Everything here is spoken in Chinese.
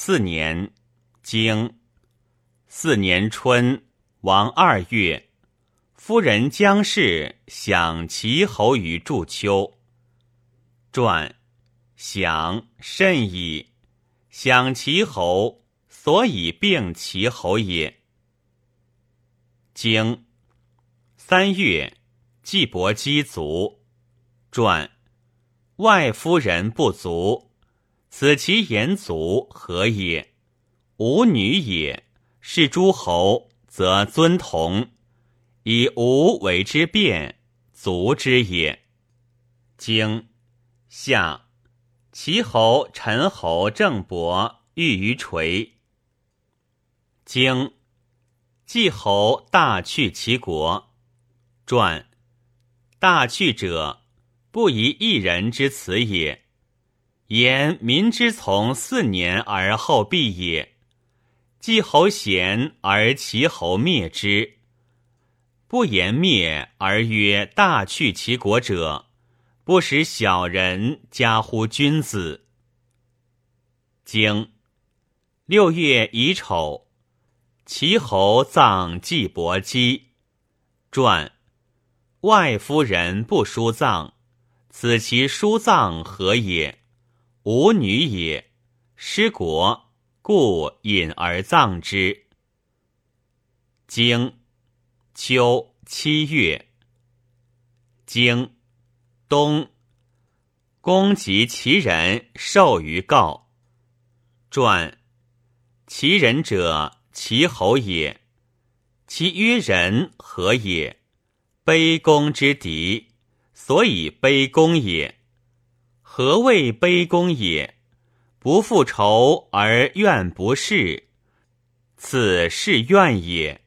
四年，经四年春，王二月，夫人姜氏享齐侯于祝秋。传，享甚矣。享齐侯，所以并齐侯也。经三月，季伯姬卒。传，外夫人不足。此其言足何也？吾女也。是诸侯，则尊同，以吾为之变，足之也。经夏，齐侯、陈侯郑伯遇于垂。经季侯大去其国。传大去者，不以一人之辞也。言民之从四年而后毕也。季侯贤而齐侯灭之，不言灭而曰大去其国者，不使小人加乎君子。经六月乙丑，齐侯葬季伯姬。传外夫人不书葬，此其书葬何也？吾女也，失国，故隐而葬之。经秋七月，经冬，公及其人受于告。传其人者，其侯也。其曰人何也？卑公之敌，所以卑公也。何谓卑躬也？不复仇而怨不恃，此是怨也。